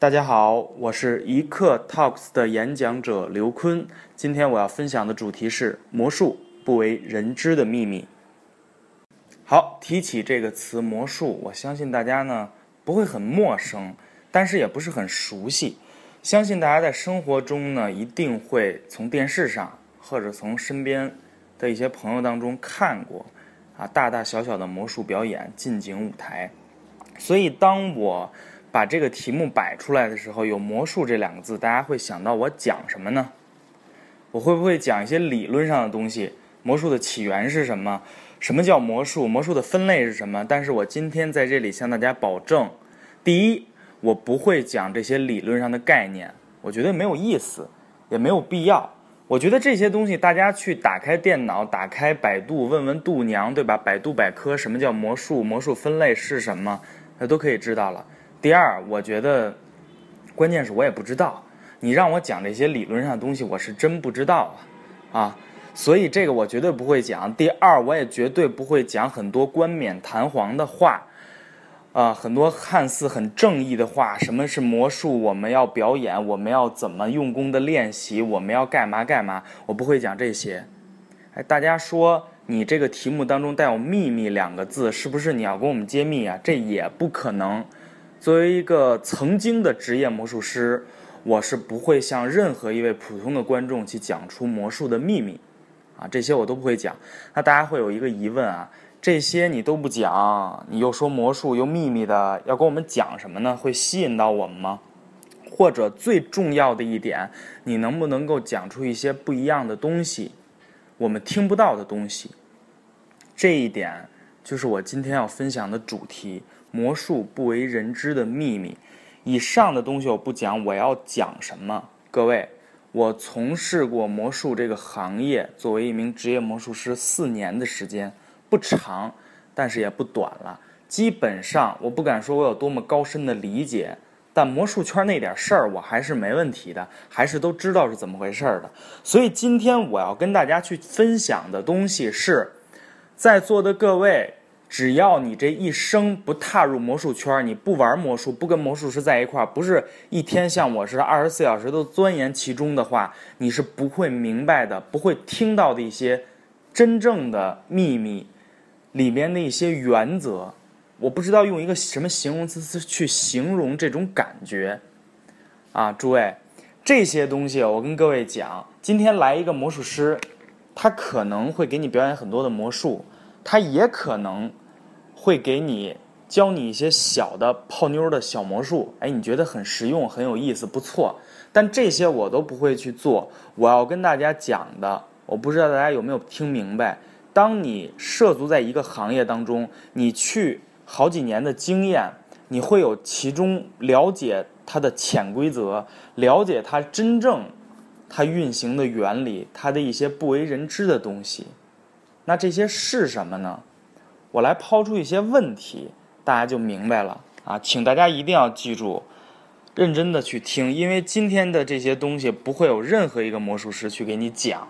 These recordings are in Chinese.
大家好，我是一刻 Talks 的演讲者刘坤。今天我要分享的主题是魔术不为人知的秘密。好，提起这个词魔术，我相信大家呢不会很陌生，但是也不是很熟悉。相信大家在生活中呢一定会从电视上或者从身边的一些朋友当中看过啊大大小小的魔术表演、近景舞台。所以当我把这个题目摆出来的时候，有“魔术”这两个字，大家会想到我讲什么呢？我会不会讲一些理论上的东西？魔术的起源是什么？什么叫魔术？魔术的分类是什么？但是我今天在这里向大家保证：第一，我不会讲这些理论上的概念，我觉得没有意思，也没有必要。我觉得这些东西大家去打开电脑、打开百度，问问度娘，对吧？百度百科，什么叫魔术？魔术分类是什么？那都可以知道了。第二，我觉得关键是我也不知道，你让我讲这些理论上的东西，我是真不知道啊啊！所以这个我绝对不会讲。第二，我也绝对不会讲很多冠冕堂皇的话啊，很多看似很正义的话。什么是魔术？我们要表演，我们要怎么用功的练习？我们要干嘛干嘛？我不会讲这些。哎，大家说你这个题目当中带有“秘密”两个字，是不是你要跟我们揭秘啊？这也不可能。作为一个曾经的职业魔术师，我是不会向任何一位普通的观众去讲出魔术的秘密，啊，这些我都不会讲。那大家会有一个疑问啊，这些你都不讲，你又说魔术又秘密的，要跟我们讲什么呢？会吸引到我们吗？或者最重要的一点，你能不能够讲出一些不一样的东西，我们听不到的东西？这一点就是我今天要分享的主题。魔术不为人知的秘密，以上的东西我不讲，我要讲什么？各位，我从事过魔术这个行业，作为一名职业魔术师四年的时间，不长，但是也不短了。基本上，我不敢说我有多么高深的理解，但魔术圈那点事儿，我还是没问题的，还是都知道是怎么回事儿的。所以今天我要跟大家去分享的东西是，在座的各位。只要你这一生不踏入魔术圈，你不玩魔术，不跟魔术师在一块儿，不是一天像我似的二十四小时都钻研其中的话，你是不会明白的，不会听到的一些真正的秘密里面的一些原则。我不知道用一个什么形容词去形容这种感觉啊，诸位，这些东西我跟各位讲，今天来一个魔术师，他可能会给你表演很多的魔术。他也可能会给你教你一些小的泡妞的小魔术，哎，你觉得很实用、很有意思，不错。但这些我都不会去做。我要跟大家讲的，我不知道大家有没有听明白。当你涉足在一个行业当中，你去好几年的经验，你会有其中了解它的潜规则，了解它真正它运行的原理，它的一些不为人知的东西。那这些是什么呢？我来抛出一些问题，大家就明白了啊！请大家一定要记住，认真的去听，因为今天的这些东西不会有任何一个魔术师去给你讲。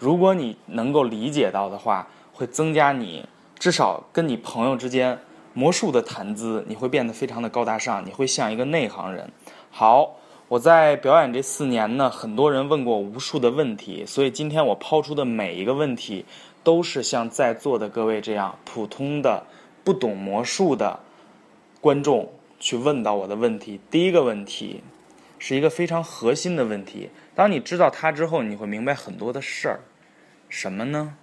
如果你能够理解到的话，会增加你至少跟你朋友之间魔术的谈资，你会变得非常的高大上，你会像一个内行人。好，我在表演这四年呢，很多人问过无数的问题，所以今天我抛出的每一个问题。都是像在座的各位这样普通的不懂魔术的观众去问到我的问题。第一个问题是一个非常核心的问题。当你知道它之后，你会明白很多的事儿。什么呢？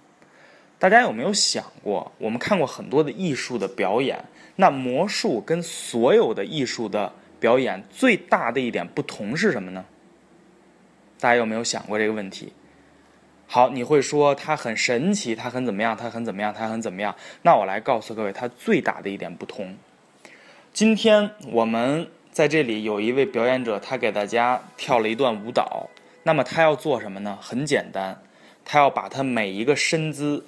大家有没有想过？我们看过很多的艺术的表演，那魔术跟所有的艺术的表演最大的一点不同是什么呢？大家有没有想过这个问题？好，你会说它很神奇，它很怎么样，它很怎么样，它很怎么样？那我来告诉各位，它最大的一点不同。今天我们在这里有一位表演者，他给大家跳了一段舞蹈。那么他要做什么呢？很简单，他要把他每一个身姿、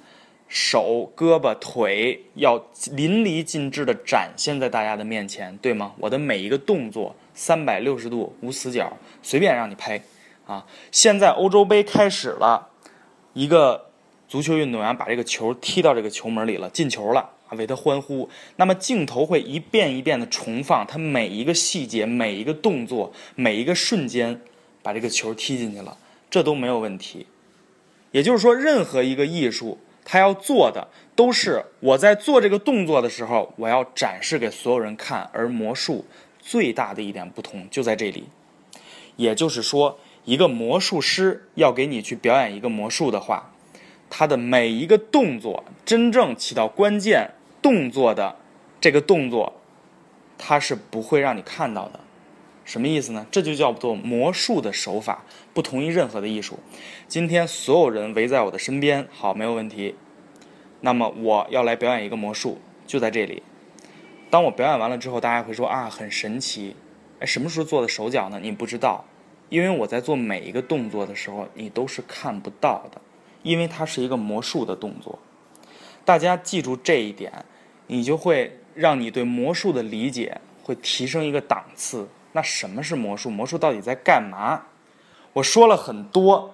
手、胳膊、腿要淋漓尽致的展现在大家的面前，对吗？我的每一个动作三百六十度无死角，随便让你拍啊！现在欧洲杯开始了。一个足球运动员把这个球踢到这个球门里了，进球了为他欢呼。那么镜头会一遍一遍的重放他每一个细节、每一个动作、每一个瞬间，把这个球踢进去了，这都没有问题。也就是说，任何一个艺术，他要做的都是我在做这个动作的时候，我要展示给所有人看。而魔术最大的一点不同就在这里，也就是说，一个魔术师要给你去表演一个魔术的话。他的每一个动作，真正起到关键动作的这个动作，他是不会让你看到的。什么意思呢？这就叫做魔术的手法，不同于任何的艺术。今天所有人围在我的身边，好，没有问题。那么我要来表演一个魔术，就在这里。当我表演完了之后，大家会说啊，很神奇。哎，什么时候做的手脚呢？你不知道，因为我在做每一个动作的时候，你都是看不到的。因为它是一个魔术的动作，大家记住这一点，你就会让你对魔术的理解会提升一个档次。那什么是魔术？魔术到底在干嘛？我说了很多，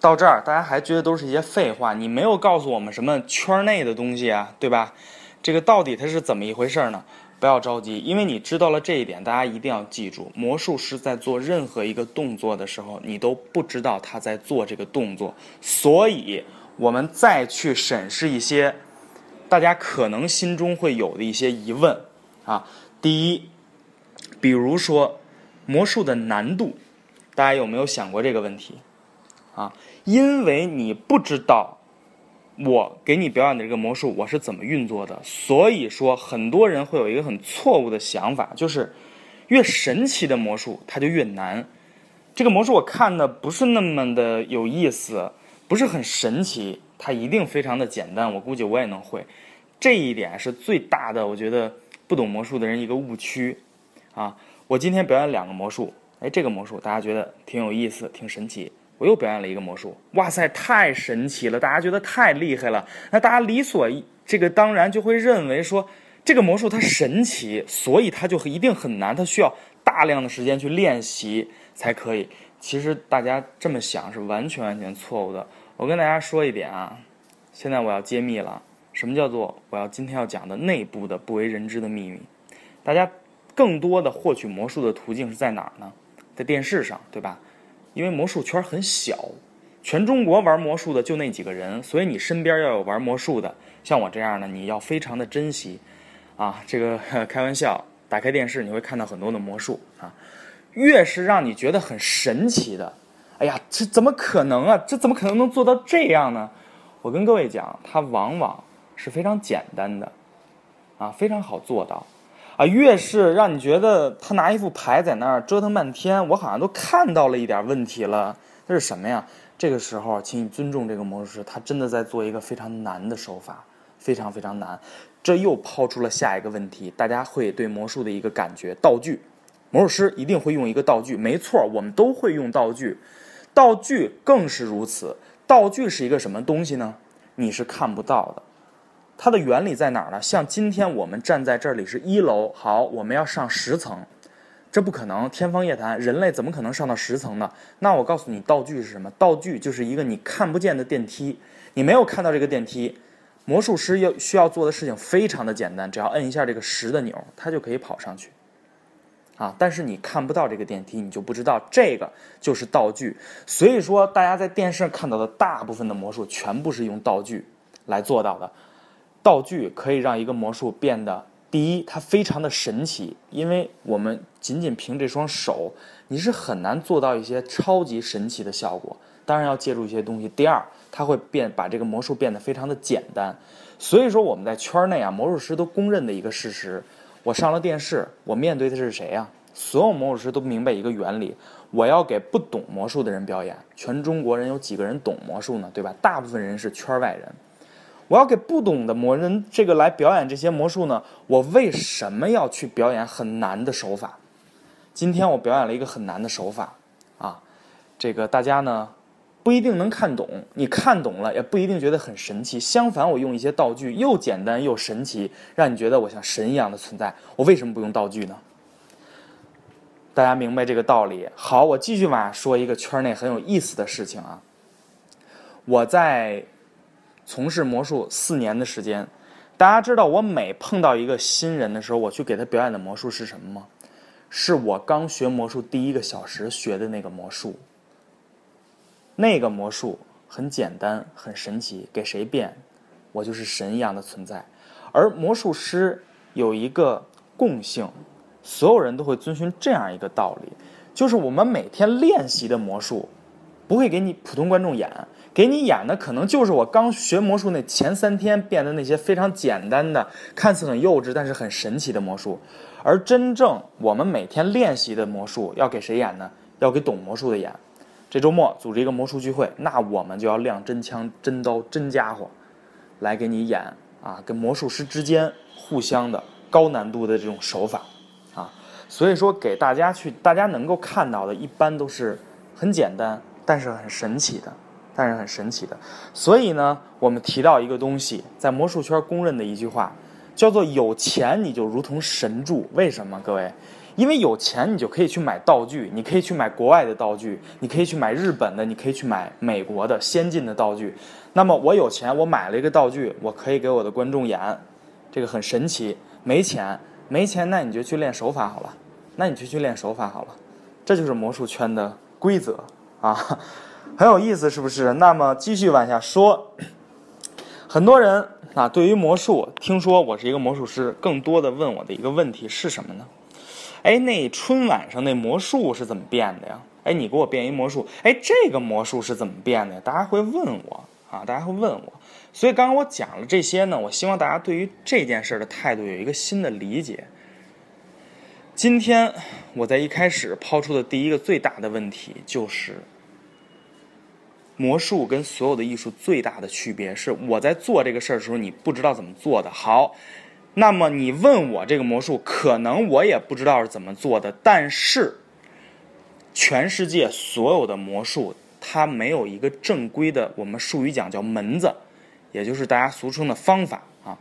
到这儿大家还觉得都是一些废话。你没有告诉我们什么圈内的东西啊，对吧？这个到底它是怎么一回事呢？不要着急，因为你知道了这一点，大家一定要记住：魔术师在做任何一个动作的时候，你都不知道他在做这个动作。所以，我们再去审视一些大家可能心中会有的一些疑问啊。第一，比如说魔术的难度，大家有没有想过这个问题啊？因为你不知道。我给你表演的这个魔术，我是怎么运作的？所以说，很多人会有一个很错误的想法，就是越神奇的魔术它就越难。这个魔术我看的不是那么的有意思，不是很神奇，它一定非常的简单。我估计我也能会，这一点是最大的，我觉得不懂魔术的人一个误区啊。我今天表演两个魔术，哎，这个魔术大家觉得挺有意思，挺神奇。我又表演了一个魔术，哇塞，太神奇了！大家觉得太厉害了，那大家理所这个当然就会认为说，这个魔术它神奇，所以它就一定很难，它需要大量的时间去练习才可以。其实大家这么想是完全完全错误的。我跟大家说一点啊，现在我要揭秘了，什么叫做我要今天要讲的内部的不为人知的秘密？大家更多的获取魔术的途径是在哪儿呢？在电视上，对吧？因为魔术圈很小，全中国玩魔术的就那几个人，所以你身边要有玩魔术的，像我这样的，你要非常的珍惜，啊，这个 开玩笑，打开电视你会看到很多的魔术啊，越是让你觉得很神奇的，哎呀，这怎么可能啊？这怎么可能能做到这样呢？我跟各位讲，它往往是非常简单的，啊，非常好做到。啊，越是让你觉得他拿一副牌在那儿折腾半天，我好像都看到了一点问题了。这是什么呀？这个时候，请你尊重这个魔术师，他真的在做一个非常难的手法，非常非常难。这又抛出了下一个问题，大家会对魔术的一个感觉：道具。魔术师一定会用一个道具，没错，我们都会用道具，道具更是如此。道具是一个什么东西呢？你是看不到的。它的原理在哪儿呢？像今天我们站在这里是一楼，好，我们要上十层，这不可能，天方夜谭，人类怎么可能上到十层呢？那我告诉你，道具是什么？道具就是一个你看不见的电梯，你没有看到这个电梯，魔术师要需要做的事情非常的简单，只要摁一下这个十的钮，它就可以跑上去，啊，但是你看不到这个电梯，你就不知道这个就是道具。所以说，大家在电视上看到的大部分的魔术，全部是用道具来做到的。道具可以让一个魔术变得，第一，它非常的神奇，因为我们仅仅凭这双手，你是很难做到一些超级神奇的效果。当然要借助一些东西。第二，它会变把这个魔术变得非常的简单。所以说我们在圈内啊，魔术师都公认的一个事实：我上了电视，我面对的是谁呀？所有魔术师都明白一个原理：我要给不懂魔术的人表演。全中国人有几个人懂魔术呢？对吧？大部分人是圈外人。我要给不懂的魔人这个来表演这些魔术呢？我为什么要去表演很难的手法？今天我表演了一个很难的手法，啊，这个大家呢不一定能看懂，你看懂了也不一定觉得很神奇。相反，我用一些道具又简单又神奇，让你觉得我像神一样的存在。我为什么不用道具呢？大家明白这个道理？好，我继续往下说一个圈内很有意思的事情啊，我在。从事魔术四年的时间，大家知道我每碰到一个新人的时候，我去给他表演的魔术是什么吗？是我刚学魔术第一个小时学的那个魔术。那个魔术很简单，很神奇，给谁变，我就是神一样的存在。而魔术师有一个共性，所有人都会遵循这样一个道理，就是我们每天练习的魔术，不会给你普通观众演。给你演的可能就是我刚学魔术那前三天变的那些非常简单的、看似很幼稚但是很神奇的魔术，而真正我们每天练习的魔术要给谁演呢？要给懂魔术的演。这周末组织一个魔术聚会，那我们就要亮真枪、真刀、真家伙，来给你演啊，跟魔术师之间互相的高难度的这种手法啊。所以说，给大家去大家能够看到的，一般都是很简单但是很神奇的。但是很神奇的，所以呢，我们提到一个东西，在魔术圈公认的一句话，叫做“有钱你就如同神助”。为什么？各位，因为有钱你就可以去买道具，你可以去买国外的道具，你可以去买日本的，你可以去买美国的先进的道具。那么我有钱，我买了一个道具，我可以给我的观众演，这个很神奇。没钱，没钱，那你就去练手法好了，那你就去练手法好了，这就是魔术圈的规则啊。很有意思，是不是？那么继续往下说，很多人啊，对于魔术，听说我是一个魔术师，更多的问我的一个问题是什么呢？哎，那春晚上那魔术是怎么变的呀？哎，你给我变一魔术，哎，这个魔术是怎么变的？大家会问我啊，大家会问我。所以刚刚我讲了这些呢，我希望大家对于这件事的态度有一个新的理解。今天我在一开始抛出的第一个最大的问题就是。魔术跟所有的艺术最大的区别是，我在做这个事儿的时候，你不知道怎么做的。好，那么你问我这个魔术，可能我也不知道是怎么做的。但是，全世界所有的魔术，它没有一个正规的，我们术语讲叫门子，也就是大家俗称的方法啊。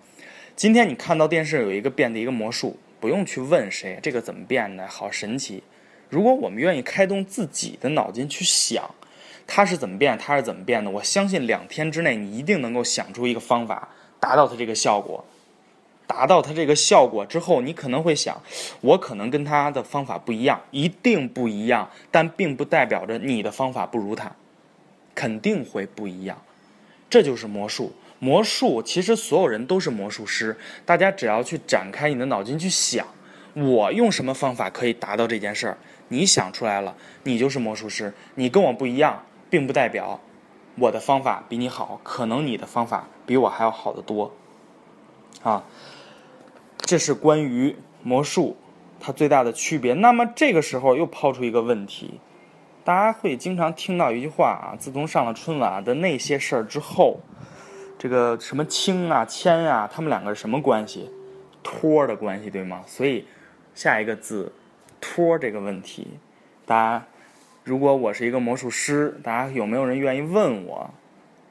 今天你看到电视有一个变的一个魔术，不用去问谁这个怎么变的，好神奇。如果我们愿意开动自己的脑筋去想。它是怎么变？它是怎么变的？我相信两天之内你一定能够想出一个方法，达到它这个效果。达到它这个效果之后，你可能会想，我可能跟他的方法不一样，一定不一样，但并不代表着你的方法不如他，肯定会不一样。这就是魔术。魔术其实所有人都是魔术师，大家只要去展开你的脑筋去想，我用什么方法可以达到这件事儿？你想出来了，你就是魔术师。你跟我不一样。并不代表我的方法比你好，可能你的方法比我还要好得多。啊，这是关于魔术它最大的区别。那么这个时候又抛出一个问题，大家会经常听到一句话啊：自从上了春晚的那些事儿之后，这个什么青啊、牵啊，他们两个是什么关系？托的关系，对吗？所以下一个字“托”这个问题，大家。如果我是一个魔术师，大家有没有人愿意问我？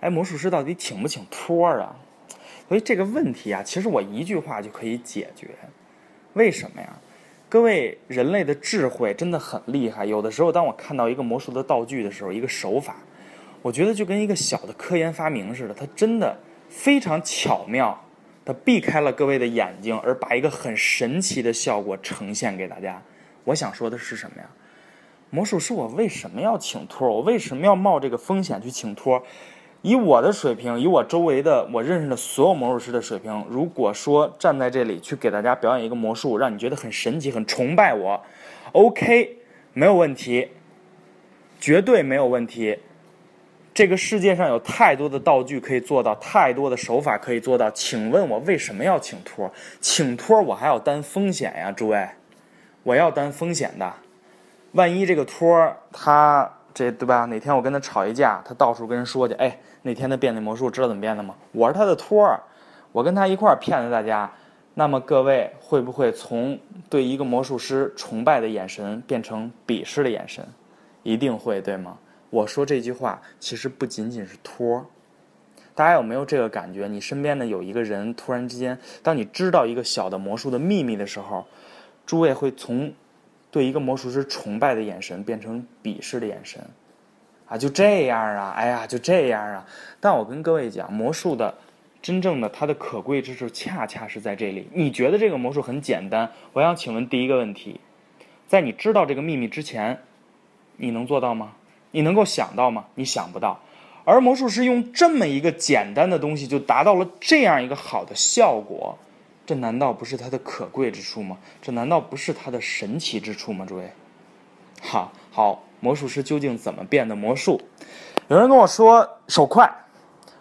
哎，魔术师到底请不请托儿啊？所以这个问题啊，其实我一句话就可以解决。为什么呀？各位，人类的智慧真的很厉害。有的时候，当我看到一个魔术的道具的时候，一个手法，我觉得就跟一个小的科研发明似的，它真的非常巧妙，它避开了各位的眼睛，而把一个很神奇的效果呈现给大家。我想说的是什么呀？魔术师，我为什么要请托？我为什么要冒这个风险去请托？以我的水平，以我周围的我认识的所有魔术师的水平，如果说站在这里去给大家表演一个魔术，让你觉得很神奇、很崇拜我，OK，没有问题，绝对没有问题。这个世界上有太多的道具可以做到，太多的手法可以做到。请问我为什么要请托？请托我还要担风险呀，诸位，我要担风险的。万一这个托儿他这对吧？哪天我跟他吵一架，他到处跟人说去，哎，那天他变那魔术知道怎么变的吗？我是他的托儿，我跟他一块儿骗了大家。那么各位会不会从对一个魔术师崇拜的眼神变成鄙视的眼神？一定会，对吗？我说这句话其实不仅仅是托儿，大家有没有这个感觉？你身边的有一个人突然之间，当你知道一个小的魔术的秘密的时候，诸位会从。对一个魔术师崇拜的眼神变成鄙视的眼神，啊，就这样啊，哎呀，就这样啊。但我跟各位讲，魔术的真正的它的可贵之处，恰恰是在这里。你觉得这个魔术很简单？我想请问第一个问题，在你知道这个秘密之前，你能做到吗？你能够想到吗？你想不到。而魔术师用这么一个简单的东西，就达到了这样一个好的效果，这难道不是它的可贵之处吗？这难道不是它的神奇之处吗？诸位，好好，魔术师究竟怎么变的魔术？有人跟我说手快。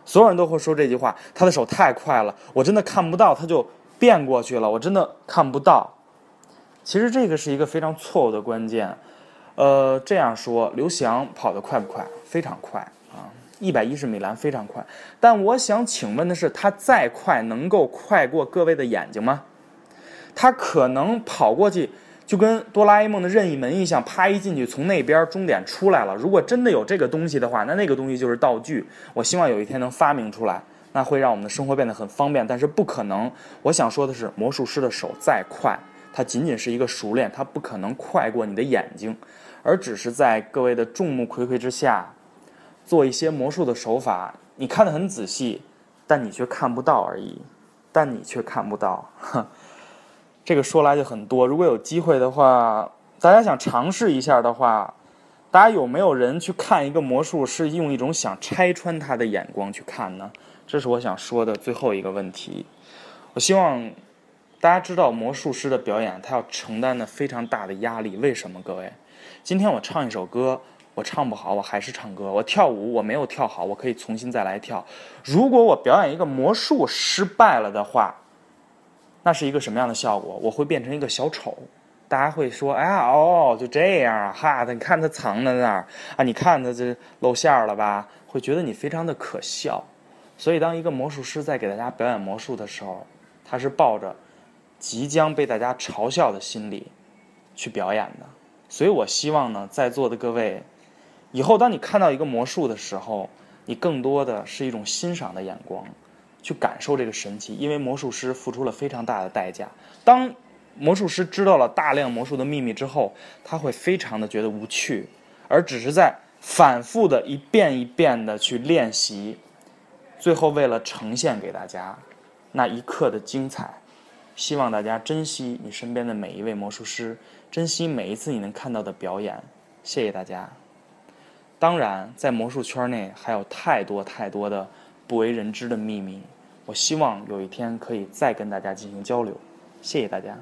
所有人都会说这句话，他的手太快了，我真的看不到，他就变过去了，我真的看不到。其实这个是一个非常错误的关键。呃，这样说，刘翔跑得快不快？非常快，一百一十米栏非常快。但我想请问的是，他再快能够快过各位的眼睛吗？他可能跑过去。就跟哆啦 A 梦的任意门一样，啪一进去，从那边终点出来了。如果真的有这个东西的话，那那个东西就是道具。我希望有一天能发明出来，那会让我们的生活变得很方便。但是不可能。我想说的是，魔术师的手再快，它仅仅是一个熟练，它不可能快过你的眼睛，而只是在各位的众目睽睽之下，做一些魔术的手法。你看得很仔细，但你却看不到而已。但你却看不到，哼。这个说来就很多。如果有机会的话，大家想尝试一下的话，大家有没有人去看一个魔术是用一种想拆穿他的眼光去看呢？这是我想说的最后一个问题。我希望大家知道，魔术师的表演他要承担的非常大的压力。为什么？各位，今天我唱一首歌，我唱不好，我还是唱歌；我跳舞，我没有跳好，我可以重新再来跳。如果我表演一个魔术失败了的话，那是一个什么样的效果？我会变成一个小丑，大家会说：“哎呀，哦，就这样啊，哈，你看他藏在那儿啊，你看他这露馅了吧？”会觉得你非常的可笑。所以，当一个魔术师在给大家表演魔术的时候，他是抱着即将被大家嘲笑的心理去表演的。所以我希望呢，在座的各位，以后当你看到一个魔术的时候，你更多的是一种欣赏的眼光。去感受这个神奇，因为魔术师付出了非常大的代价。当魔术师知道了大量魔术的秘密之后，他会非常的觉得无趣，而只是在反复的一遍一遍的去练习，最后为了呈现给大家那一刻的精彩。希望大家珍惜你身边的每一位魔术师，珍惜每一次你能看到的表演。谢谢大家。当然，在魔术圈内还有太多太多的不为人知的秘密。我希望有一天可以再跟大家进行交流，谢谢大家。